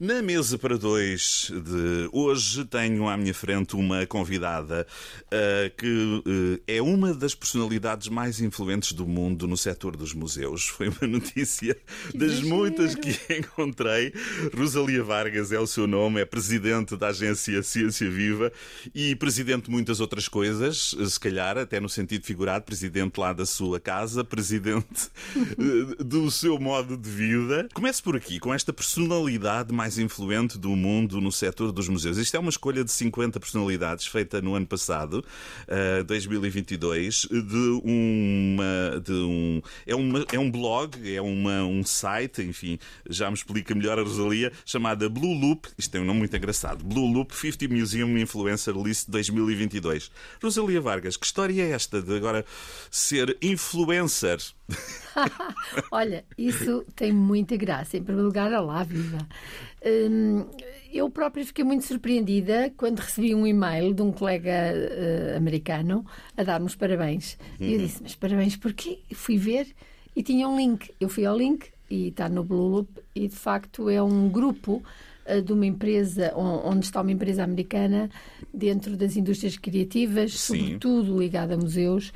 Na mesa para dois de hoje tenho à minha frente uma convidada uh, que uh, é uma das personalidades mais influentes do mundo no setor dos museus. Foi uma notícia que das muitas que encontrei. Rosalia Vargas é o seu nome, é presidente da agência Ciência Viva e presidente de muitas outras coisas, se calhar até no sentido figurado, presidente lá da sua casa, presidente uh, do seu modo de vida. Comece por aqui, com esta personalidade mais mais influente do mundo no setor dos museus. Isto é uma escolha de 50 personalidades feita no ano passado, uh, eh, 2022, de uma. De um, é, uma, é um blog, é uma, um site, enfim, já me explica melhor a Rosalia, chamada Blue Loop. Isto tem um nome muito engraçado. Blue Loop 50 Museum Influencer List 2022. Rosalia Vargas, que história é esta de agora ser influencer? Olha, isso tem muita graça. Em primeiro lugar, olá, viva. Hum, eu própria fiquei muito surpreendida quando recebi um e-mail de um colega uh, americano a dar-me os parabéns. Uhum. E eu uhum. disse, mas parabéns porquê? Fui ver e tinha um link. Eu fui ao link e está no Blue Loop e de facto é um grupo uh, de uma empresa, onde está uma empresa americana dentro das indústrias criativas, Sim. sobretudo ligada a museus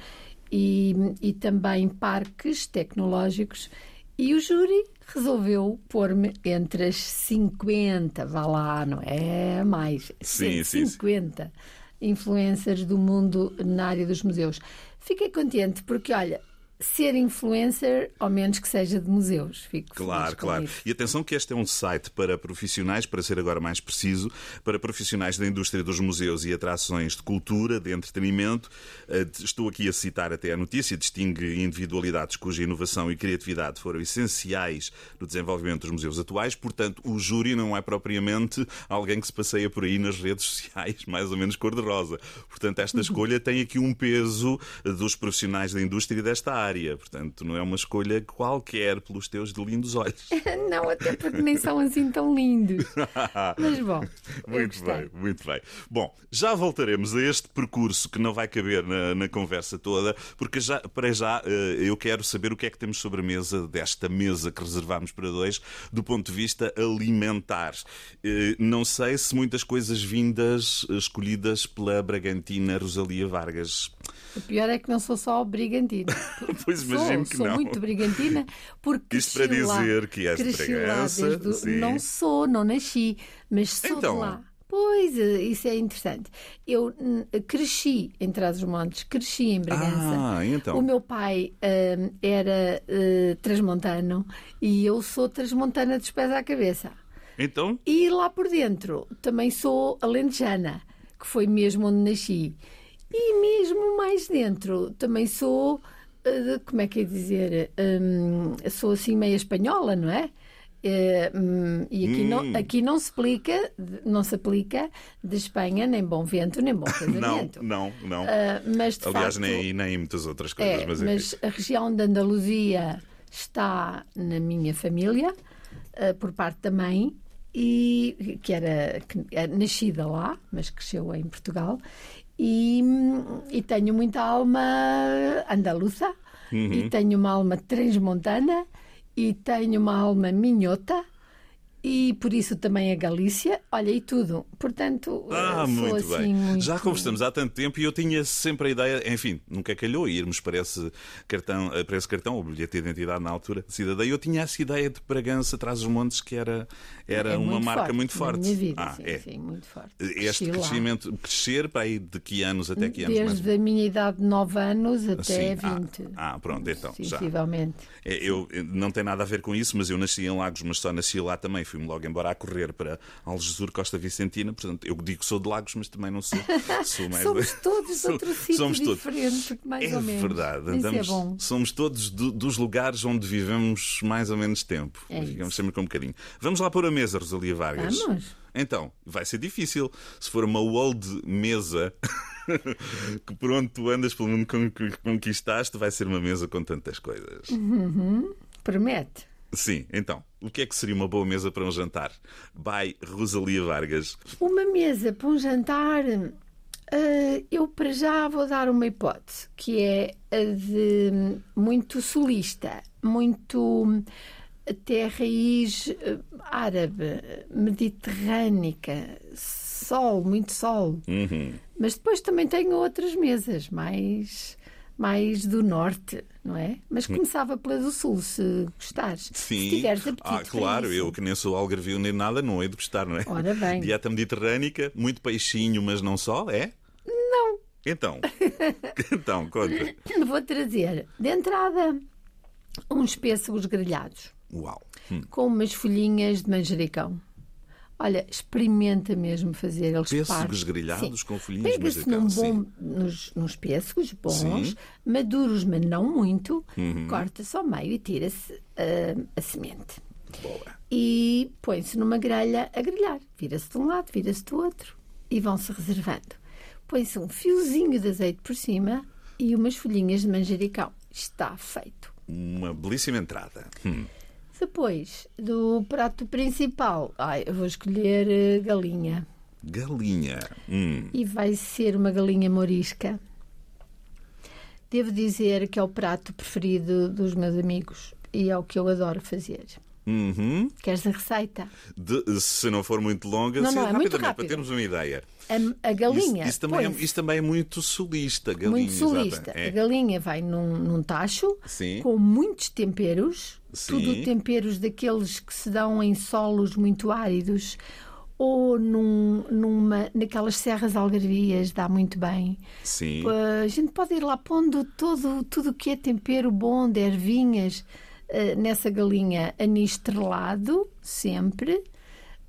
e, e também parques tecnológicos. E o júri resolveu pôr-me entre as 50, vá lá, não é mais, sim, 50 sim, sim. influencers do mundo na área dos museus. Fiquei contente porque, olha, ser influencer, ao menos que seja de museus. Fico claro, claro. Isso. E atenção que este é um site para profissionais, para ser agora mais preciso, para profissionais da indústria dos museus e atrações de cultura, de entretenimento. Eh, estou aqui a citar até a notícia, distingue individualidades cuja inovação e criatividade foram essenciais no desenvolvimento dos museus atuais. Portanto, o júri não é propriamente alguém que se passeia por aí nas redes sociais, mais ou menos cor-de-rosa. Portanto, esta escolha tem aqui um peso dos profissionais da indústria desta área Portanto, não é uma escolha qualquer pelos teus lindos olhos. não, até porque nem são assim tão lindos. Mas bom. Muito bem, muito bem. Bom, já voltaremos a este percurso que não vai caber na, na conversa toda, porque já, para já eh, eu quero saber o que é que temos sobre a mesa desta mesa que reservámos para dois, do ponto de vista alimentar. Eh, não sei se muitas coisas vindas escolhidas pela Bragantina Rosalia Vargas. O pior é que não sou só brigantina. pois imagino sou, que sou não. Sou muito brigantina porque Isto para dizer lá, que és Bragança. Do... Não sou, não nasci, mas sou então... de lá. Pois, eh, isso é interessante. Eu cresci em Trás-os-Montes, cresci em Bragança. Ah, então. O meu pai uh, era uh, transmontano e eu sou transmontana dos pés à cabeça. Então? E lá por dentro também sou alentejana, que foi mesmo onde nasci. E mesmo mais dentro, também sou, uh, como é que é dizer, um, sou assim meia espanhola, não é? Uh, e aqui, hum. não, aqui não se aplica, não se aplica de Espanha nem bom vento nem bom casamento. não, não, não. Uh, mas Aliás, facto, nem, nem muitas outras coisas. É, mas, mas a região de Andaluzia está na minha família, uh, por parte da mãe, e que era, que era nascida lá, mas cresceu em Portugal, e, e tenho muita alma andaluza, uhum. e tenho uma alma transmontana, e tenho uma alma minhota, e por isso também a Galícia. Olha, e tudo. Portanto, ah, muito assim, bem. Muito... Já conversamos há tanto tempo e eu tinha sempre a ideia, enfim, nunca calhou irmos para esse cartão, para esse cartão, o bilhete de identidade na altura de cidadã. Eu tinha essa ideia de Bragança, traz os montes, que era, era é uma marca forte, muito forte. Na minha vida, ah, sim, é. sim, muito forte. Este crescimento, lá. crescer para aí de que anos até que anos? Desde a minha idade de 9 anos até sim. 20. Ah, ah, pronto, então. Sensivelmente. Já. É, eu, não tem nada a ver com isso, mas eu nasci em Lagos, mas só nasci lá também. Fui-me logo embora a correr para Algesur, Costa Vicentina. Portanto, eu digo que sou de Lagos, mas também não sou. sou mais somos todos de outro sítio somos diferente, todos. mais é ou menos. Verdade. É Andamos, é somos todos do, dos lugares onde vivemos mais ou menos tempo. É Ficamos sempre com um bocadinho. Vamos lá pôr a mesa, Rosalia Vargas. Vamos. Então, vai ser difícil. Se for uma old mesa que pronto tu andas pelo mundo que conquistaste, vai ser uma mesa com tantas coisas. Uhum. Promete. Sim, então, o que é que seria uma boa mesa para um jantar? By Rosalia Vargas. Uma mesa para um jantar, uh, eu para já vou dar uma hipótese, que é a de muito solista, muito até raiz eh, árabe, mediterrânica, sol, muito sol. Uhum. Mas depois também tenho outras mesas, mais, mais do norte, não é? Mas começava pela do sul, se gostares. Se Sim. tiveres apetite ah, claro, eu que nem sou algarvio nem nada, não hei de gostar, não é? Ora bem. Dieta mediterrânica, muito peixinho, mas não só, é? Não. Então, então, conta. Vou trazer, de entrada, uns pêssegos grelhados. Uau. Hum. com umas folhinhas de manjericão. Olha, experimenta mesmo fazer eles Pêssegos partem. grelhados Sim. com folhinhas de Pega-se num bom, nos, nos pêssegos bons, Sim. Uhum. maduros, mas não muito, corta-se ao meio e tira-se ah, a semente. Boa. E põe-se numa grelha a grelhar. Vira-se de um lado, vira-se do outro e vão-se reservando. Põe-se um fiozinho de azeite por cima e umas folhinhas de manjericão. Está feito. Uma belíssima entrada. Hum. Depois do prato principal, ai, eu vou escolher eh, galinha. Galinha. Hum. E vai ser uma galinha morisca. Devo dizer que é o prato preferido dos meus amigos e é o que eu adoro fazer. Uhum. Queres a receita? De- se não for muito longa, Não, não, é muito rapidamente, para rápido. termos uma ideia. A, a galinha. Isso, isso também é, isso também é muito sulista, galinha. muito sulista. exata. A É. galinha vai num, num tacho Sim. com muitos temperos, Sim. tudo temperos daqueles que se dão em solos muito áridos ou num- numa, naquelas serras algarvias, dá muito bem. Sim. A gente pode ir lá pondo todo, tudo o que é tempero bom, de ervinhas, nessa galinha anis estrelado, sempre,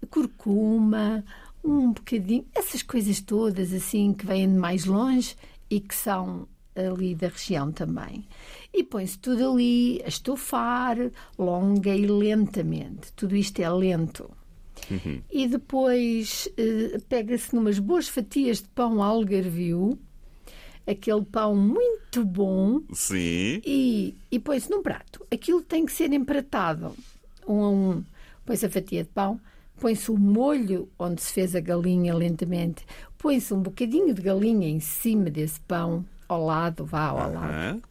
curcuma, um bocadinho, essas coisas todas assim que vêm de mais longe e que são ali da região também. E põe-se tudo ali a estufar, longa e lentamente. Tudo isto é lento. E depois eh, pega-se numas boas fatias de pão algarvio, aquele pão muito bom, Sim. e, e põe-se num prato. Aquilo tem que ser empratado um a um. Põe-se a fatia de pão, põe-se o molho onde se fez a galinha lentamente, põe-se um bocadinho de galinha em cima desse pão, ao lado, vá ao lado. Aham.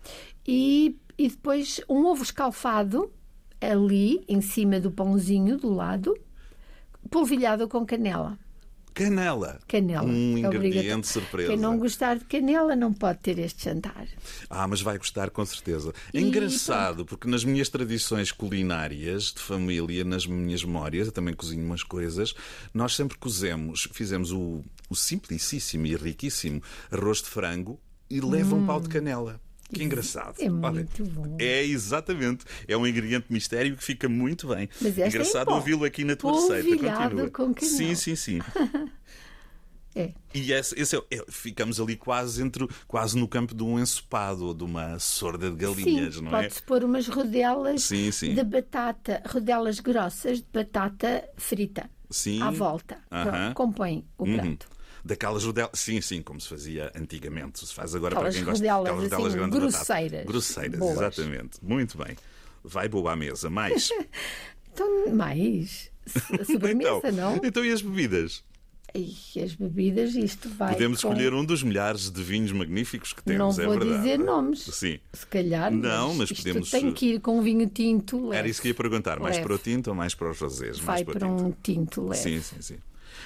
E, e depois um ovo escalfado ali em cima do pãozinho do lado, polvilhado com canela. Canela. Canela. Um É ingrediente surpresa. Quem não gostar de canela não pode ter este jantar. Ah, mas vai gostar com certeza. É E engraçado, porque nas minhas tradições culinárias de família, nas minhas memórias, eu também cozinho umas coisas, nós sempre cozemos, fizemos o, o simplicíssimo e riquíssimo arroz de frango e leva um pau de canela. Que engraçado. é Olha, muito bom. É exatamente. É um ingrediente mistério que fica muito bem. Mas esta é engraçado pó. ouvi-lo aqui na tua receita. Continua. com canela. Sim, sim, sim. É. E esse, esse é, é- ficamos ali quase entre quase no campo de um ensopado ou de uma sorda de galinhas, sim, não é? pode-se pôr umas rodelas Sim, sim. de batata, rodelas grossas de batata frita Sim. à volta. Aham. Pronto, compõe o Uhum. Daquelas rodelas, sim, sim, como se fazia antigamente. Se faz agora Aquelas para quem gosta rodelas, aquelas rodelas assim, grandes de batata. grosseiras. Grosseiras, Boas. exatamente. Muito bem. Vai boa à mesa. Mais. Então, mais. A sobremesa, então, não? então e as bebidas? Ai, as bebidas, isto vai. Podemos com- escolher um dos milhares de vinhos magníficos que Não temos, é vou verdade. dizer nomes. Sim. Se calhar. Não, mas podemos- Tem que ir com um vinho tinto leve. Era isso que ia perguntar. Mais Leve. para o tinto ou mais para os rosés? Mais Vai para o para tinto. um tinto leve. Sim, sim, sim.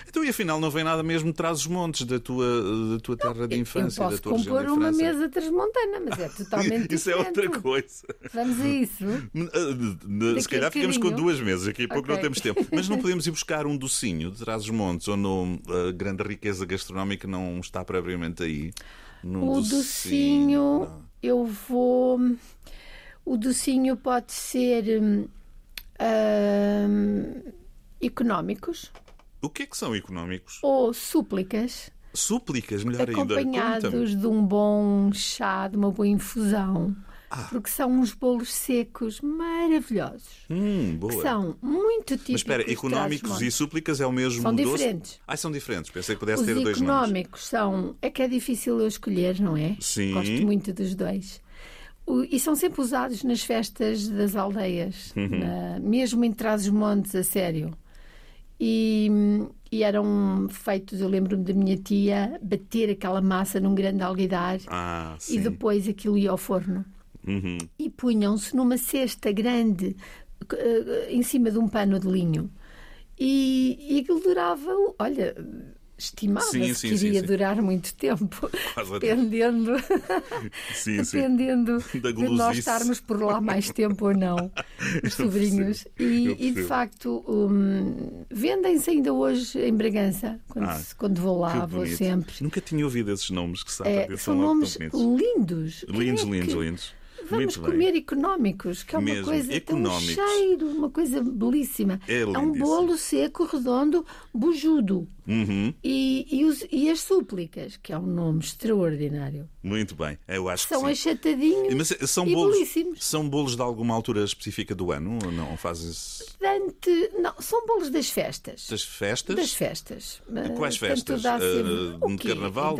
Então, e afinal, não vem nada mesmo traz os montes da tua, da tua terra de infância, da tua região compor de uma França? mesa transmontana, mas é totalmente Isso é outra diferente. coisa. Vamos a isso. Se a calhar ficamos com duas mesas, daqui a pouco não Ok. temos tempo. Mas não podemos ir buscar um docinho de trás os montes, onde a grande riqueza gastronómica não está propriamente aí. Num O docinho, não. eu vou. O docinho pode ser hum, hum, económicos O que é que são económicos? ou súplicas, Súplicas, melhor ainda. Conta-me. acompanhados de um bom chá, de uma boa infusão. Ah. Porque são uns bolos secos maravilhosos. Hum, Que boa. são muito típicos. Mas espera, económicos e súplicas é o mesmo São doce? diferentes. Ah, são diferentes. Pensei que pudesse Os ter dois nomes. económicos são. É que é difícil eu escolher, não é? Sim. Gosto muito dos dois. E são sempre usados nas festas das aldeias, Uhum. na- mesmo em Trás-os-Montes, a sério. E, e eram feitos, eu lembro-me da minha tia bater aquela massa num grande alguidar Ah, e depois aquilo ia ao forno. Uhum. E punham-se numa cesta grande eh, em cima de um pano de linho. E, e aquilo durava, olha, estimava-se que iria sim, sim. durar muito tempo, Quase dependendo, Sim, dependendo de nós estarmos por lá mais tempo ou não, os sobrinhos. E, e, de facto, hum, vendem-se ainda hoje em Bragança. Quando, Ah, quando vou lá, Que vou sempre. Nunca tinha ouvido esses nomes que sabem. É, são nomes lindos. Lindos, é que- lindos, lindos. Vamos Muito bem. comer económicos, que é uma Mesmo, coisa económicos. tem um cheiro, uma coisa belíssima. É um lindíssimo. bolo seco, redondo, bujudo. Uhum, E, e, os- e as súplicas, que é um nome extraordinário. muito bem. Eu acho São que sim. achatadinhos Mas eh, são e bolos, belíssimos. são bolos de alguma altura específica do ano ou não? Fazes Dante, não, são bolos das festas. das festas? Das festas. Quais Portanto, festas? dá sempre- Eh, o quê? carnaval?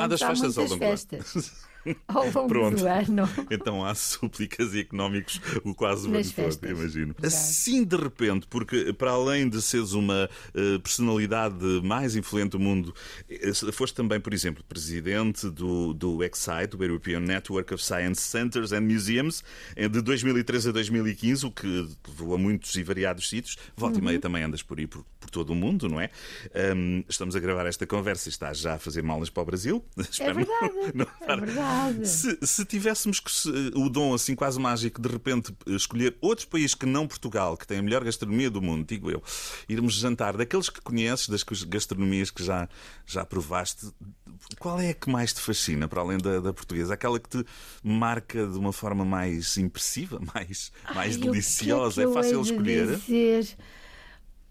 Ah, das há festas ao longo festas. Ao longo Pronto. do ano. Então há súplicas e económicos o quase o ano todo, imagino. Assim, de repente, porque para além de seres uma eh, personalidade mais influente do mundo, eh, foste também, por exemplo, presidente do, do EXCITE, do European Network of Science Centers and Museums, eh, de 2013 a 2015, o que levou a muitos e variados sítios. Volta e meia Uhum. também andas por aí, por, por todo o mundo, não é? Ahm, estamos a gravar esta conversa e estás já a fazer malas para o Brasil. É Espero verdade. não- não- É verdade. Se, se tivéssemos que se- o dom assim quase mágico de repente escolher outros países que não Portugal, que tem a melhor gastronomia do mundo, digo eu, irmos jantar daqueles que conheces, das gastronomias que já, já provaste, qual é a que mais te fascina, para além da, da portuguesa? Aquela que te marca de uma forma mais impressiva, mais, mais Ai, que deliciosa? é, É, fácil escolher? dizer? Do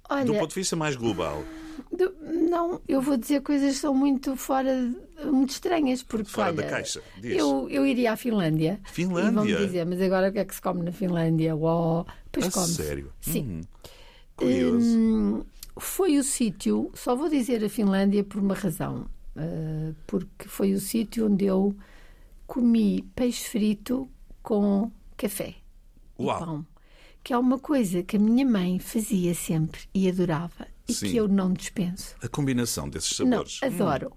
Olha, ponto de vista mais global. do- não, eu vou dizer coisas que são muito fora, de- muito estranhas, porque Fora da olha, caixa, diz. Eu, eu iria à Finlândia. Finlândia? E vão-me dizer, mas agora o que é que se come na Finlândia? Uau, pois A come sério? Sim. Hum, curioso. Hum, foi o sítio, só vou dizer a Finlândia por uma razão, ah, porque foi o sítio onde eu comi peixe frito com café e Uau. pão, que é uma coisa que a minha mãe fazia sempre e adorava e Sim. que eu não dispenso. A combinação desses Não, sabores. adoro.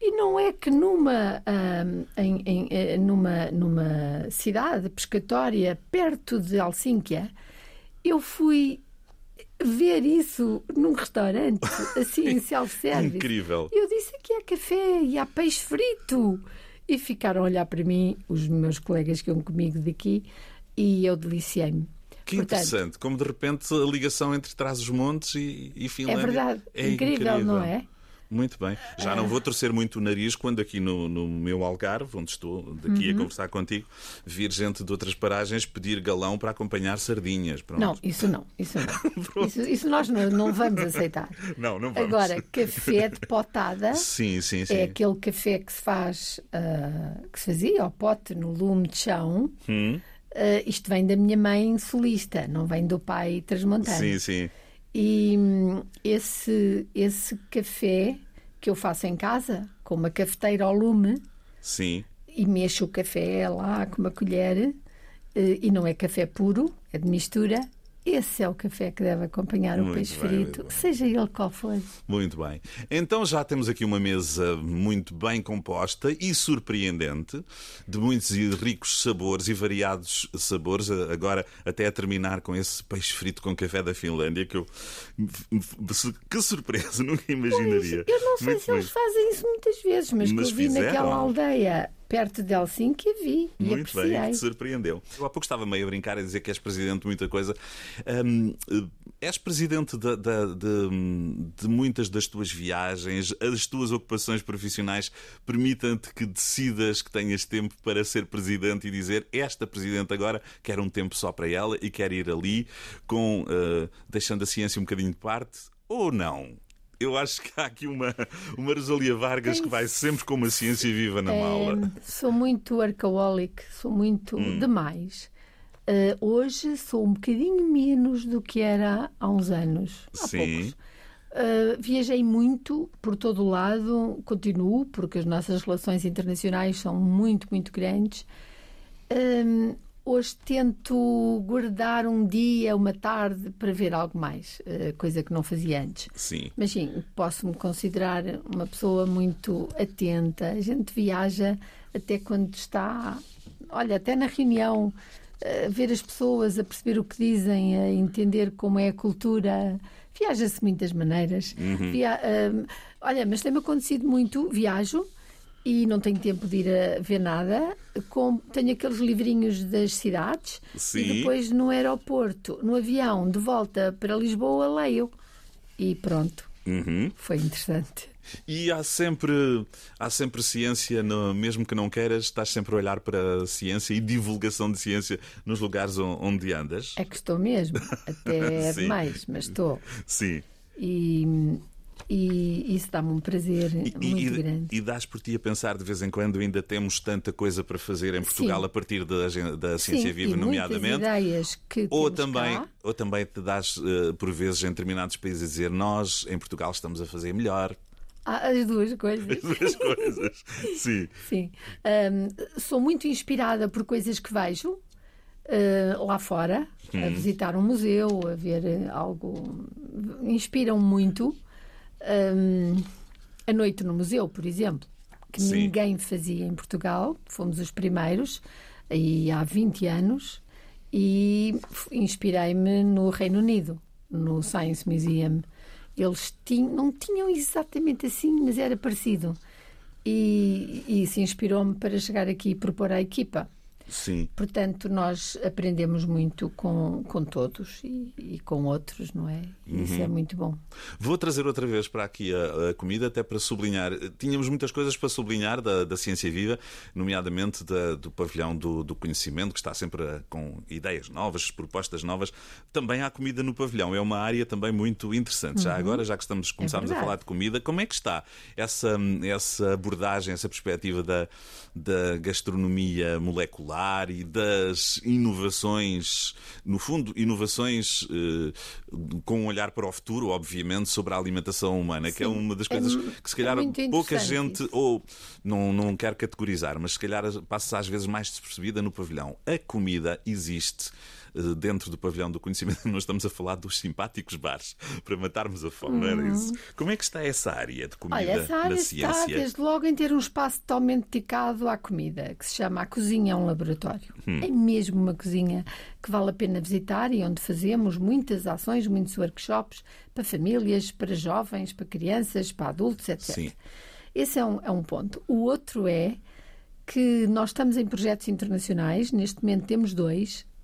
E não é que numa, ahm, em- em- eh, numa, numa cidade pescatória perto de Helsínquia, eu fui ver isso num restaurante, assim, em self-service. Incrível. Eu disse que há café e há peixe frito. E ficaram a olhar para mim, os meus colegas que iam comigo daqui, e eu deliciei-me. Que Portanto, interessante, como de repente a ligação entre Trás-os-Montes e, e É Finlândia. verdade, É incrível, não é? Muito bem. Já não vou torcer muito o nariz quando aqui no, no meu Algarve, onde estou daqui Uhum. a conversar contigo, vir gente de outras paragens pedir galão para acompanhar sardinhas. Pronto. Não, isso não, isso não. isso, isso nós não, não vamos aceitar. não, não vamos. Agora, café de potada Sim, sim, sim. é aquele café que se faz, ah, que se fazia ao pote no lume de chão. Hum, Ah, isto vem da minha mãe solista, não vem do pai transmontano. sim, sim. E hum, esse, esse café que eu faço em casa, com uma cafeteira ao lume, Sim. e mexo o café lá com uma colher, eh, e não é café puro, é de mistura. Esse é o café que deve acompanhar o Muito peixe bem, frito, seja ele qual for. Muito bem. Então já temos aqui uma mesa muito bem composta e surpreendente, de muitos e ricos sabores e variados sabores. Agora, até a terminar com esse peixe frito com café da Finlândia, que eu. Que surpresa, nunca imaginaria. Eu não sei Muito se eles bem. fazem isso muitas vezes, mas, Mas que eu vi fizeram. naquela aldeia perto de Helsinki, vi e Muito bem, apreciei. que te surpreendeu. Eu há pouco estava meio a brincar a dizer que és presidente de muita coisa. Hum, eh, és presidente de, de- de- de muitas das tuas viagens, as tuas ocupações profissionais permitem-te que decidas que tenhas tempo para ser presidente e dizer esta presidente agora quer um tempo só para ela e quer ir ali, com eh, deixando a ciência um bocadinho de parte, ou não? Eu acho que há aqui uma, uma Rosalia Vargas que vai sempre com uma ciência viva na mala. É, sou muito arcaólico, sou muito Hum. demais. Ah, hoje sou um bocadinho menos do que era há uns anos. Há Sim. poucos. Ah, viajei muito por todo o lado, continuo, porque as nossas relações internacionais são muito, muito grandes. Hum, hoje tento guardar um dia, uma tarde, para ver algo mais, ah, coisa que não fazia antes. Sim. Mas sim, posso-me considerar uma pessoa muito atenta. A gente viaja até quando está, olha, até na reunião a ver as pessoas, a perceber o que dizem, a entender como é a cultura. Viaja-se de muitas maneiras. Uhum. Via, hum, olha, mas tem-me acontecido muito, viajo e não tenho tempo de ir a ver nada. Com, tenho aqueles livrinhos das cidades Sim. e depois no aeroporto, no avião, de volta para Lisboa, leio. E pronto, Uhum. foi interessante. E há sempre, há sempre ciência, no- mesmo que não queiras, estás sempre a olhar para a ciência e divulgação de ciência nos lugares on- onde andas. É que estou mesmo, até é demais, mas estou. Sim. E, e isso dá-me um prazer E, muito e, grande. e dás por ti a pensar de vez em quando ainda temos tanta coisa para fazer em Portugal Sim. a partir da, da Ciência Sim, Viva, nomeadamente. Ideias que Ou também, cá. ou também te dás, eh, por vezes, em determinados países, a dizer nós, em Portugal, estamos a fazer melhor. Há as duas coisas. As coisas. Sim. Sim. Ahm, sou muito inspirada por coisas que vejo ah, lá fora, Hum. a visitar um museu, a ver eh, algo. Inspiram muito. Ahm, a noite no museu, por exemplo, que Sim. ninguém fazia em Portugal, fomos os primeiros, há 20 anos, e inspirei-me no Reino Unido, no Science Museum. Eles tinham, não tinham exatamente assim, mas era parecido. E, e isso inspirou-me para chegar aqui e propor à equipa. Sim. Portanto, nós aprendemos muito com, com todos e, e com outros, não é? E Isso Uhum. é muito bom. Vou trazer outra vez para aqui a, a comida, até para sublinhar. Tínhamos muitas coisas para sublinhar da, da Ciência Viva, nomeadamente da- do pavilhão do, do conhecimento, que está sempre a- com ideias novas, propostas novas. Também há comida no pavilhão, é uma área também muito interessante. Já agora, já que estamos, começámos a Uhum. É verdade. falar de comida, como é que está essa, essa abordagem, essa perspectiva da, da gastronomia molecular e das inovações, no fundo, inovações eh, com um olhar para o futuro, obviamente, sobre a alimentação humana, que é Sim. uma das É coisas mu- que se é calhar muito pouca gente, isso. ou não, não quero categorizar, mas se calhar passa às vezes mais despercebida no pavilhão. A comida existe dentro do pavilhão do conhecimento. Não estamos a falar dos simpáticos bares para matarmos a fome, não era isso? Como é que está essa área de comida Uhum. Olha, essa área na está ciência? desde logo em ter um espaço totalmente dedicado à comida, que se chama A Cozinha é um Laboratório. Hum. É mesmo uma cozinha que vale a pena visitar e onde fazemos muitas ações, muitos workshops para famílias, para jovens, para crianças, para adultos, etc. Sim. Esse é um, é um ponto. O outro é que nós estamos em projetos internacionais, neste momento temos dois, eh,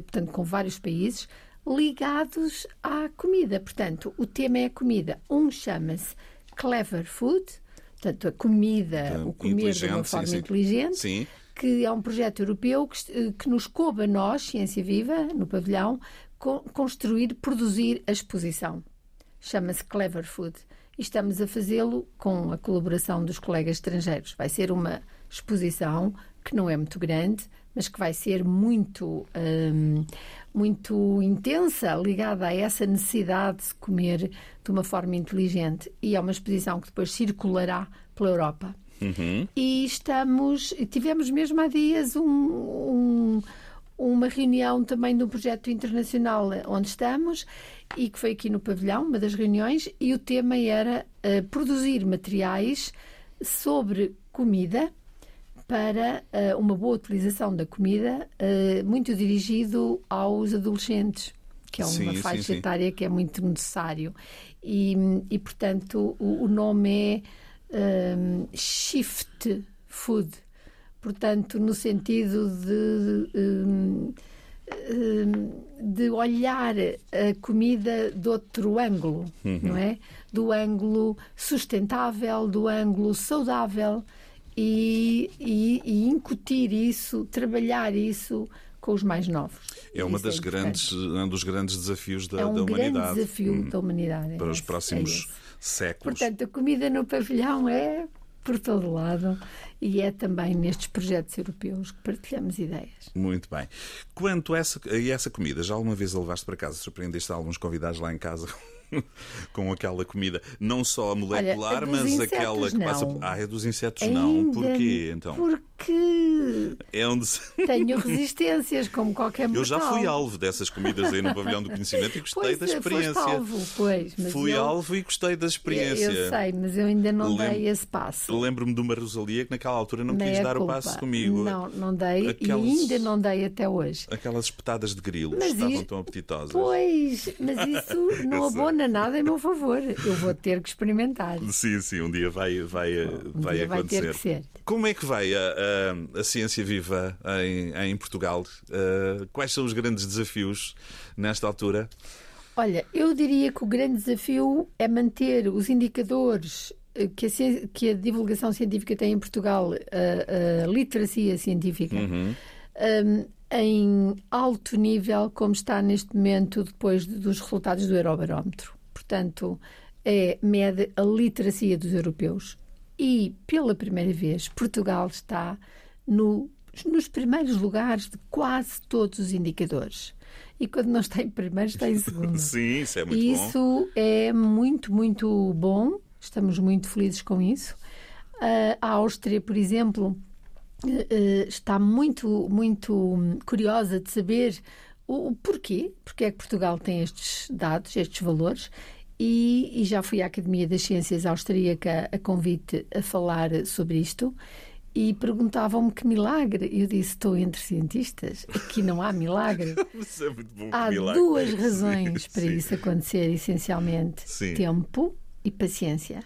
portanto, com vários países, ligados à comida. Portanto, o tema é a comida. Um chama-se Clever Food, portanto, a comida, Então, o comer de uma forma sim. inteligente, Sim. que é um projeto europeu que, eh, que nos coube a nós, Ciência Viva, no pavilhão, co- construir, produzir a exposição. Chama-se Clever Food. E estamos a fazê-lo com a colaboração dos colegas estrangeiros. Vai ser uma exposição que não é muito grande, mas que vai ser muito, hum, muito intensa, ligada a essa necessidade de comer de uma forma inteligente. E é uma exposição que depois circulará pela Europa. Uhum. E estamos, tivemos mesmo há dias um- um- uma reunião também do projeto internacional onde estamos e que foi aqui no pavilhão, uma das reuniões, e o tema era eh, produzir materiais sobre comida para eh, uma boa utilização da comida, eh, muito dirigido aos adolescentes, que é uma Sim, sim, faixa sim. etária que é muito necessário. E, e, portanto, o, o nome é hum, Shift Food, portanto, no sentido de. hum, hum, de olhar a comida de outro ângulo, não é? Do ângulo sustentável, do ângulo saudável e, e, e incutir isso, trabalhar isso com os mais novos. É uma Isso das importante. grandes, um dos grandes desafios da, é um da grande humanidade. desafio Hum, da humanidade. Para é os esse, é próximos esse. séculos. Portanto, a comida no pavilhão é por todo lado e é também nestes projetos europeus que partilhamos ideias. Muito bem. Quanto a essa, a essa comida, já alguma vez a levaste para casa? Surpreendeste alguns convidados lá em casa com aquela comida, não só molecular, Olha, mas insetos, aquela que passa. não. Ah, é dos insetos, Ainda não. Porquê então? Porque É onde tenho resistências, como qualquer mortal. Eu já fui alvo dessas comidas aí no pavilhão do conhecimento e gostei pois, da é, experiência. Alvo, pois, Fui eu, alvo e gostei da experiência. Eu sei, mas eu ainda não Lem- dei esse passo. Lembro-me de uma Rosalia que naquela altura não quis Meia dar o culpa. passo comigo. Não, não dei Aquelas- e ainda não dei até hoje. Aquelas espetadas de grilo Mas estavam isso- tão apetitosas. Pois, mas isso não Eu nada em meu favor. Eu vou ter que experimentar. Sim, sim, um dia vai, vai, Um vai dia vai acontecer. ter que ser. Como é que vai a, a- a ciência viva em, em Portugal? Uh, quais são os grandes desafios nesta altura? Olha, eu diria que o grande desafio é manter os indicadores eh, que a, que a divulgação científica tem em Portugal, a, a literacia científica, Uhum. um, em alto nível, como está neste momento depois de- dos resultados do Eurobarómetro. Portanto, é, mede a literacia dos europeus. E, pela primeira vez, Portugal está no- nos primeiros lugares de quase todos os indicadores. E quando não está em primeiro, está em segundo. Sim, isso é muito E bom. isso é muito, muito bom. Estamos muito felizes com isso. A Áustria, por exemplo, está muito, muito hum, curiosa de saber o, o porquê, porque é que Portugal tem estes dados, estes valores. E, e já fui à Academia das Ciências Austríaca a convite a falar sobre isto e perguntavam-me que milagre. Eu disse: estou entre cientistas, aqui não há milagre. É bom. Há milagre. duas Sim, razões para sim. isso acontecer, essencialmente: Sim. tempo e paciência.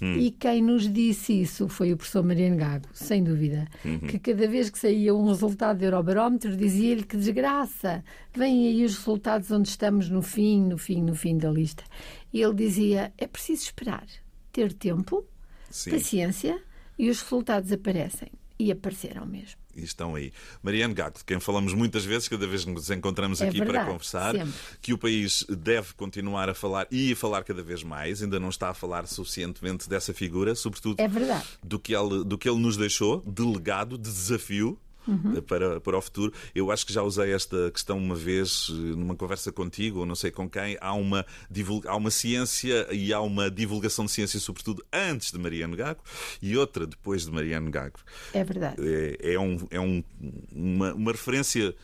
Hum. E quem nos disse isso foi o professor Mariano Gago, sem dúvida. Uhum. Que cada vez que saía um resultado do Eurobarómetro dizia-lhe que desgraça, vêm aí os resultados onde estamos no fim, no fim, no fim da lista. E ele dizia: é preciso esperar, ter tempo, Sim. paciência e os resultados aparecem. E apareceram mesmo. E estão aí. Mariano Gago, de quem falamos muitas vezes, cada vez que nos encontramos É aqui para verdade, conversar, sempre. que o país deve continuar a falar e a falar cada vez mais, ainda não está a falar suficientemente dessa figura, sobretudo É do que ele, do que ele nos deixou, de legado, de desafio. Uhum. Para, para o futuro. Eu acho que já usei esta questão uma vez eh, numa conversa contigo, ou não sei com quem. Há uma, divul- há uma ciência e há uma divulgação de ciência, sobretudo antes de Mariano Gago, e outra depois de Mariano Gago É verdade. é, é um- é um- uma, uma referência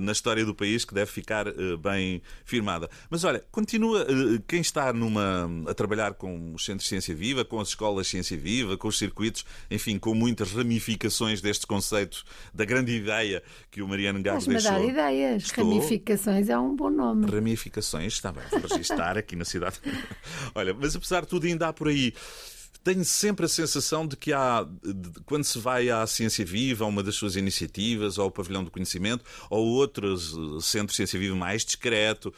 na história do país que deve ficar eh, bem firmada. Mas olha, continua eh, quem está numa, a trabalhar com os centros de ciência viva, com as escolas de ciência viva, com os circuitos, enfim, com muitas ramificações deste conceito da grande ideia que o Mariano Gago Estás-me a dar deixou. ideias. Estou. Ramificações é um bom nome. Ramificações, está bem, vou registrar aqui na cidade. Olha, mas apesar de tudo, ainda há por aí. Tenho sempre a sensação de que há, de- quando se vai à Ciência Viva, a uma das suas iniciativas, ou ao Pavilhão do Conhecimento, ou outros eh, centros de Ciência Viva mais discreto,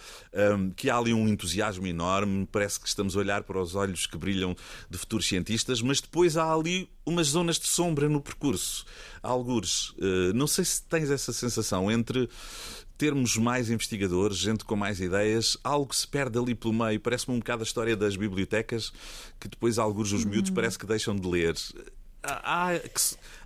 hum, que há ali um entusiasmo enorme, parece que estamos a olhar para os olhos que brilham de futuros cientistas, mas depois há ali umas zonas de sombra no percurso. Algures. Eh, Não sei se tens essa sensação entre termos mais investigadores, gente com mais ideias, algo se perde ali pelo meio. Parece-me um bocado a história das bibliotecas, que depois alguns dos Uhum. miúdos parece que deixam de ler. Há,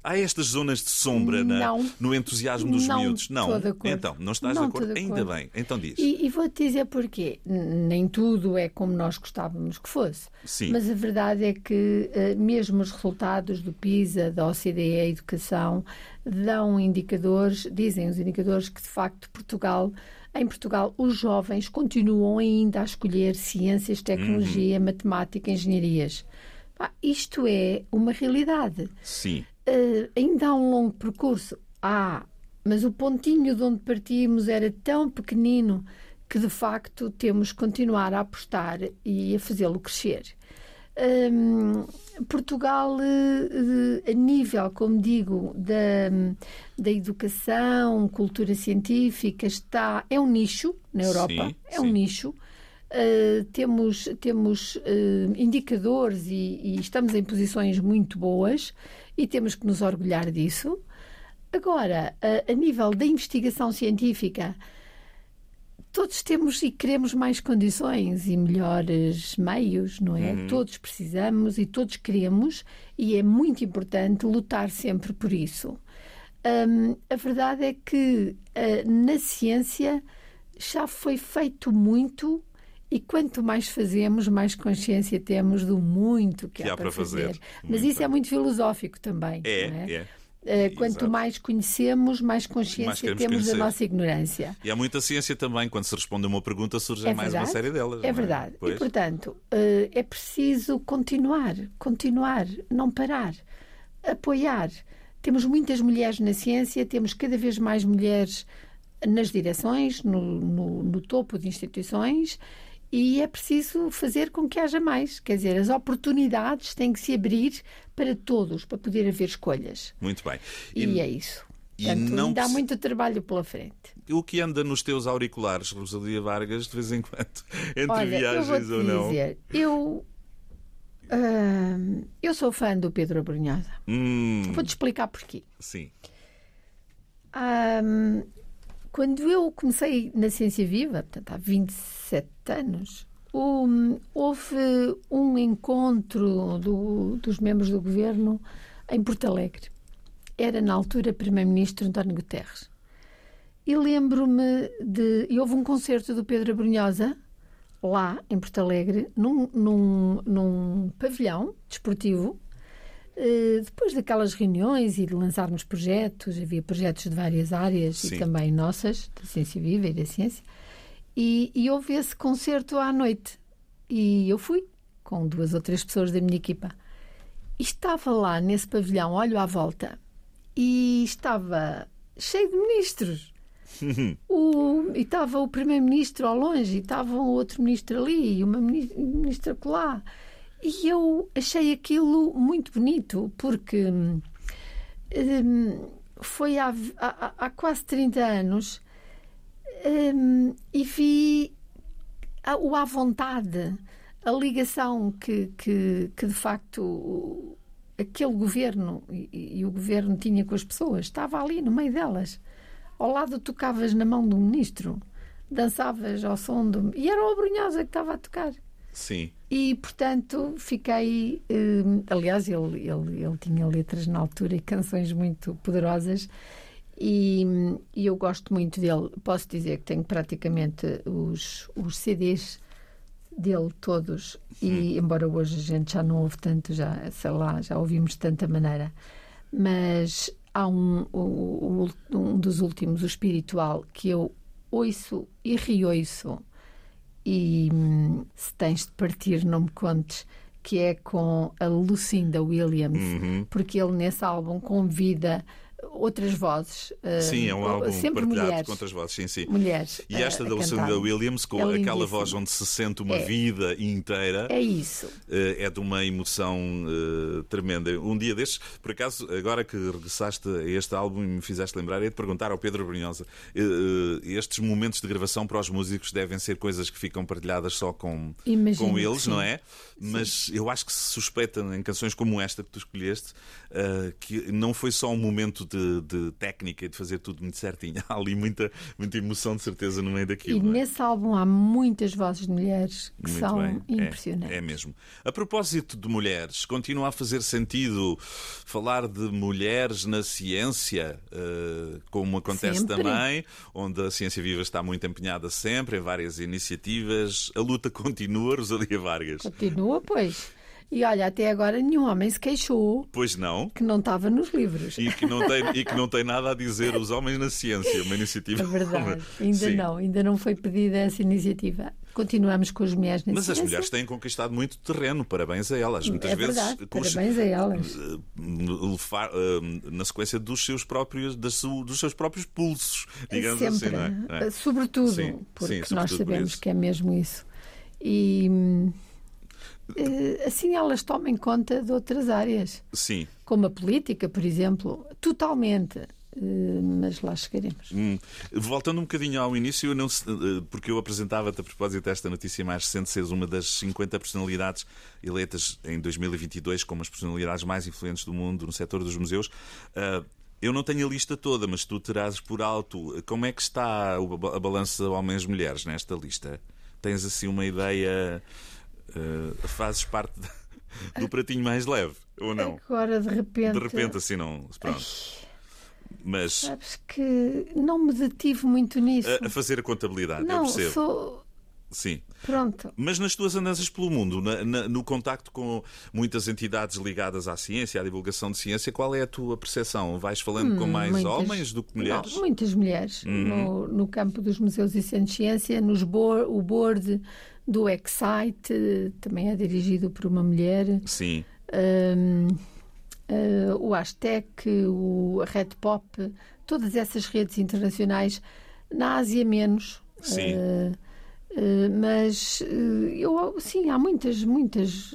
há- estas zonas de sombra na- Não. no entusiasmo dos Não miúdos? Não. estou de acordo. Então, não estás Não de acordo? de Ainda acordo. bem. Então diz. E, e vou-te dizer porquê. Nem tudo é como nós gostávamos que fosse. Sim. Mas a verdade é que eh, mesmo os resultados do PISA, da OCDE, a educação, dão indicadores, dizem os indicadores que de facto Portugal, em Portugal, os jovens continuam ainda a escolher ciências, tecnologia, Uhum. matemática, engenharias. Pá, isto é uma realidade. Sim. Eh, ainda há um longo percurso. Ah, mas o pontinho de onde partimos era tão pequenino que de facto temos que continuar a apostar e a fazê-lo crescer. Hum, Portugal, eh, eh, a nível, como digo, da, da educação, cultura científica, está, é um nicho na Europa, Sim, é um sim. nicho. Uh, temos temos uh, indicadores e, e estamos em posições muito boas e temos que nos orgulhar disso. Agora, a, a nível da investigação científica, todos temos e queremos mais condições e melhores meios, não é? Todos precisamos e todos queremos, e é muito importante lutar sempre por isso. Hum, a verdade é que uh, na ciência já foi feito muito E quanto mais fazemos, mais consciência temos do muito que, Que há, há para fazer. fazer. Mas Muito isso é muito filosófico também. É, não é. Eh, Quanto Exato. mais conhecemos, mais Mais consciência queremos temos conhecer. da nossa ignorância. E há muita ciência também, quando se responde a uma pergunta, surge É mais verdade. uma série delas. não É verdade. Pois. E, portanto, eh, é preciso continuar, continuar, não parar, apoiar. Temos muitas mulheres na ciência, temos cada vez mais mulheres nas direções, no, no- no topo de instituições, e é preciso fazer com que haja mais. Quer dizer, as oportunidades têm que se abrir para todos, para poder haver escolhas. Muito bem. E, é isso. e Portanto, não perce- muito trabalho pela frente. O que anda nos teus auriculares, Rosalia Vargas, de vez em quando, entre Olha, eu viagens vou ou não? dizer, eu, hum, eu sou fã do Pedro Abrunhosa. Hum, Vou-te explicar porquê. sim. Hum, quando eu comecei na Ciência Viva, portanto há 27 anos, um, houve um encontro do- dos membros do governo em Porto Alegre. Era na altura Primeiro-Ministro António Guterres. E lembro-me de. E houve um concerto do Pedro Abrunhosa, lá em Porto Alegre, num, num, num pavilhão desportivo. Eh, depois daquelas reuniões e de lançarmos projetos, havia projetos de várias áreas Sim. e também nossas, da ciência viva e da ciência, e, e houve esse concerto à noite. E eu fui, com duas ou três pessoas da minha equipa. E estava lá nesse pavilhão, olho à volta, e estava cheio de ministros. O- e estava o primeiro-ministro ao longe, e estava um outro ministro ali, e uma mini- ministra lá. E eu achei aquilo muito bonito, porque hum, foi há, há- há quase 30 anos hum, e vi a- o à vontade, a ligação que, que, que de facto aquele governo e, e o governo tinha com as pessoas. Estava ali no meio delas. Ao lado tocavas na mão do ministro, dançavas ao som do. E era o Abrunhosa que estava a tocar. Sim. E, portanto, fiquei. hum, aliás, ele, ele, ele tinha letras na altura e canções muito poderosas. E, hum, e eu gosto muito dele. Posso dizer que tenho praticamente os, os CDs dele todos. E, embora hoje a gente já não ouve tanto, já, sei lá, já ouvimos de tanta maneira. Mas há um, o- um dos últimos, o espiritual, que eu ouço e reouço e hum, se tens de partir não me contes que é com a Lucinda Williams Uhum. porque ele nesse álbum convida outras vozes Sim, é um uh, álbum sempre partilhado mulheres com outras vozes. Sim, sim. mulheres E uh, esta da Lucinda. Williams, com É aquela voz onde se sente uma É. vida inteira, é isso eh, é de uma emoção eh, tremenda. Um dia destes, por acaso, agora que regressaste a este álbum e me fizeste lembrar, é de perguntar ao Pedro Brunhosa: eh, eh, estes momentos de gravação para os músicos devem ser coisas que ficam partilhadas só com, Imagino com eles, não é? Mas eu acho que se suspeita em canções como esta que tu escolheste eh, que não foi só um momento de, de técnica e de fazer tudo muito certinho. Há ali muita, muita emoção, de certeza, no meio daquilo. e é? nesse álbum há muitas vozes de mulheres que Muito são bem. É, impressionantes É, mesmo. A propósito de mulheres, continua a fazer sentido falar de mulheres na ciência, eh, como acontece Sempre. também, onde a Ciência Viva está muito empenhada sempre, em várias iniciativas. A luta continua, Rosalia Vargas. continua pois e olha até agora nenhum homem se queixou Pois não. que não estava nos livros E que, não tem, e que não tem nada a dizer os homens na ciência, uma iniciativa. É verdade, ainda Sim. não, ainda não foi pedida essa iniciativa. Continuamos com as mulheres na Mas as mulheres têm conquistado muito terreno, parabéns a elas. Muitas é vezes verdade, os- parabéns a elas. eh, eh, na sequência dos seus próprios, dos seus próprios pulsos, digamos Sempre, assim, não é? É. sobretudo, Sim, porque sim, nós sobretudo por sabemos isso. que é mesmo isso. E hum, eh, assim elas tomem conta de outras áreas, Sim. como a política, por exemplo, totalmente. Eh, Mas lá chegaremos. Hum, Voltando um bocadinho ao início, eu não eh, porque eu apresentava-te a propósito desta notícia mais recente, seres uma das 50 personalidades eleitas em 2022 como as personalidades mais influentes do mundo no setor dos museus. Eu não tenho a lista toda, mas tu terás por alto. Como é que está a balança homens-mulheres nesta lista? Tens assim uma ideia? Eh, fazes parte do pratinho mais leve, ou não? Agora, de repente, De repente, assim não. Pronto. Mas sabes que não me detive muito nisso. a, a fazer a contabilidade, eu não, percebo. sou. Sim. Pronto. Mas nas tuas andanças pelo mundo, na- na- no contacto com muitas entidades ligadas à ciência, à divulgação de ciência, qual é a tua percepção? Vais falando com mais Hum, Muitas- homens do que mulheres? Uhum. Não, muitas mulheres. No, no campo dos museus e centros de ciência, nos board, o board do Excite também é dirigido por uma mulher. Sim. Hum, eh, o Aztec, o Red Pop, todas essas redes internacionais. Na Ásia, menos. Sim. Eh, eh, mas eu sim há muitas muitas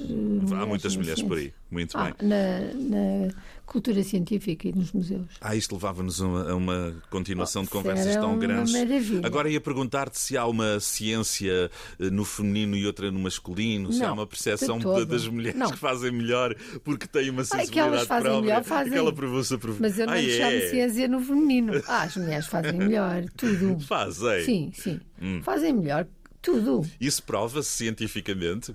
Há muitas na mulheres por aí. Muito Ah, bem. na, na cultura científica e nos museus Ah, isto levava-nos a uma, continuação de Oh, conversas era tão grandes. maravilha. Agora ia perguntar-te se há uma ciência eh, no feminino e outra no masculino, se há Não, uma percepção de das mulheres Não. que fazem melhor porque têm uma Ai, que sensibilidade elas fazem própria. melhor, fazem. Aquela mas eu não ah, é? ciência no feminino ah, as mulheres fazem melhor tudo Fazem. sim sim Hum. fazem melhor tudo Isso prova-se cientificamente.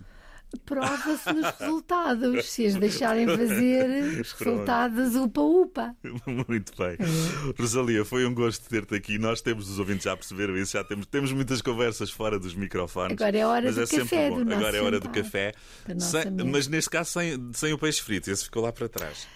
Prova-se nos resultados se as deixarem fazer os resultados upa upa Muito bem. É. Rosalia, foi um gosto ter-te aqui. Nós temos, os ouvintes já perceberam isso, já temos, temos muitas conversas fora dos microfones. Agora é hora mas do é sempre café, bom. do nosso Agora é hora do jantar, café. Sem- mas neste caso sem, sem o peixe frito, esse ficou lá para trás.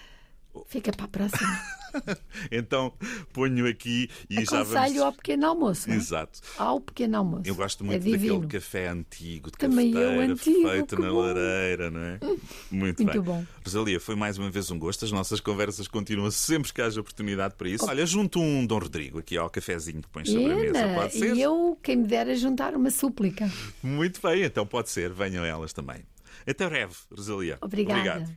Fica para a próxima Então ponho aqui e já aconselho vamos. ao pequeno almoço não é? Exato. ao pequeno almoço Eu gosto é muito divino daquele café antigo, de Também eu, antigo, feito na bom. lareira, não é? Muito, Muito bem. bom. Rosalia, foi mais uma vez um gosto. As nossas conversas continuam sempre que haja oportunidade para isso. Olha, junto um Dom Rodrigo aqui ao cafezinho que pões sobre a mesa. Pode ser? e eu quem me dera juntar uma súplica Muito bem, então pode ser. Venham elas também. Até breve, Rosalia. Obrigada. Obrigado.